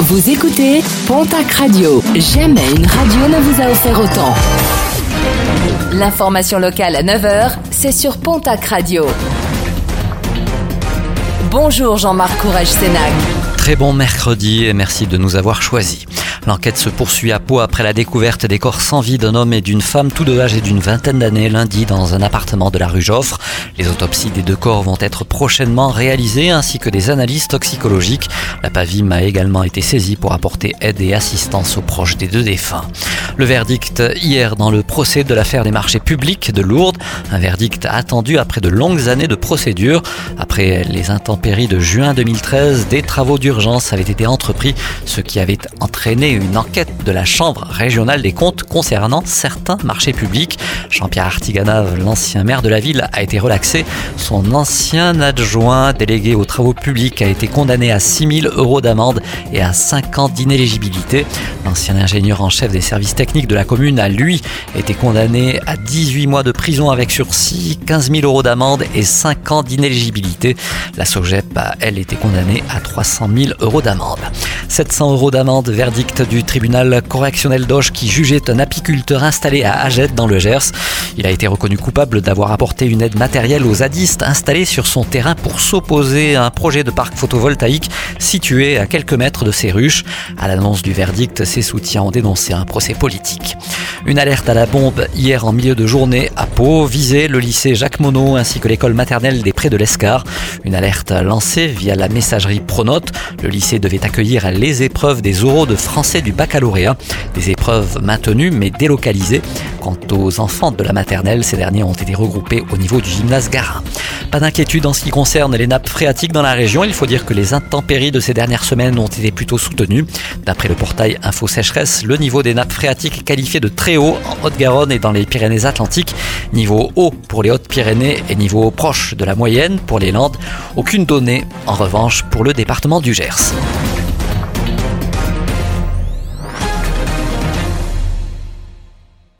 Vous écoutez Pontac Radio. Jamais une radio ne vous a offert autant. L'information locale à 9h, c'est sur Pontac Radio. Bonjour Jean-Marc Courage Sénac. Très bon mercredi et merci de nous avoir choisis. L'enquête se poursuit à Pau après la découverte des corps sans vie d'un homme et d'une femme, tous deux âgés d'une vingtaine d'années, lundi dans un appartement de la rue Joffre. Les autopsies des deux corps vont être prochainement réalisées ainsi que des analyses toxicologiques. La PAVIM a également été saisie pour apporter aide et assistance aux proches des deux défunts. Le verdict hier dans le procès de l'affaire des marchés publics de Lourdes, un verdict attendu après de longues années de procédure. Après les intempéries de juin 2013, des travaux d'urgence avaient été entrepris, ce qui avait entraîné une enquête de la Chambre régionale des comptes concernant certains marchés publics. Jean-Pierre Artiganave, l'ancien maire de la ville, a été relaxé. Son ancien adjoint délégué aux travaux publics a été condamné à 6 000 euros d'amende et à 5 ans d'inéligibilité. L'ancien ingénieur en chef des services techniques de la commune a, lui, été condamné à 18 mois de prison avec sursis, 15 000 euros d'amende et 5 ans d'inéligibilité. La SOGEP a, elle, été condamnée à 300 000 euros d'amende. 700 euros d'amende, verdict du tribunal correctionnel d'Auch qui jugeait un apiculteur installé à Agette dans le Gers. Il a été reconnu coupable d'avoir apporté une aide matérielle aux zadistes installés sur son terrain pour s'opposer à un projet de parc photovoltaïque situé à quelques mètres de ses ruches. À l'annonce du verdict, ses soutiens ont dénoncé un procès Une alerte à la bombe hier en milieu de journée à Pau visait le lycée Jacques Monod ainsi que l'école maternelle des Prés de l'Escar. Une alerte lancée via la messagerie Pronote. Le lycée devait accueillir les épreuves des oraux de français du baccalauréat. Des épreuves maintenues mais délocalisées. Quant aux enfants de la maternelle, ces derniers ont été regroupés au niveau du gymnase Garin. Pas d'inquiétude en ce qui concerne les nappes phréatiques dans la région. Il faut dire que les intempéries de ces dernières semaines ont été plutôt soutenues. D'après le portail Info Sécheresse, le niveau des nappes phréatiques est qualifié de très haut en Haute-Garonne et dans les Pyrénées-Atlantiques. Niveau haut pour les Hautes-Pyrénées et niveau proche de la moyenne pour les Landes. Aucune donnée en revanche pour le département du Gers.